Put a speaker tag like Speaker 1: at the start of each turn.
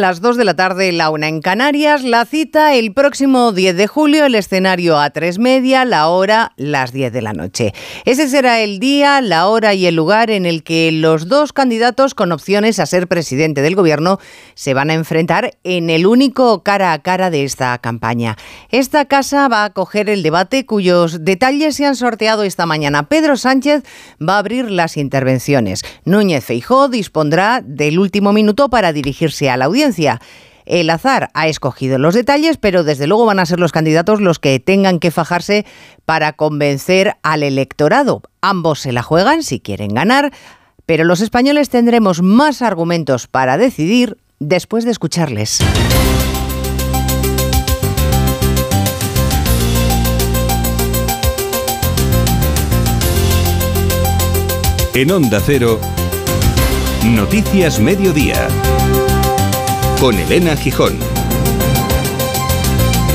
Speaker 1: Las 2 de la tarde, la una en Canarias. La cita el próximo 10 de julio, el escenario a 3 media, la hora las 10 de la noche. Ese será el día, la hora y el lugar en el que los dos candidatos con opciones a ser presidente del gobierno se van a enfrentar en el único cara a cara de esta campaña. Esta casa va a acoger el debate cuyos detalles se han sorteado esta mañana. Pedro Sánchez va a abrir las intervenciones. Núñez Feijó dispondrá del último minuto para dirigirse a la audiencia. El azar ha escogido los detalles, pero desde luego van a ser los candidatos los que tengan que fajarse para convencer al electorado. Ambos se la juegan si quieren ganar, pero los españoles tendremos más argumentos para decidir después de escucharles.
Speaker 2: En Onda Cero, Noticias Mediodía, con Elena Gijón.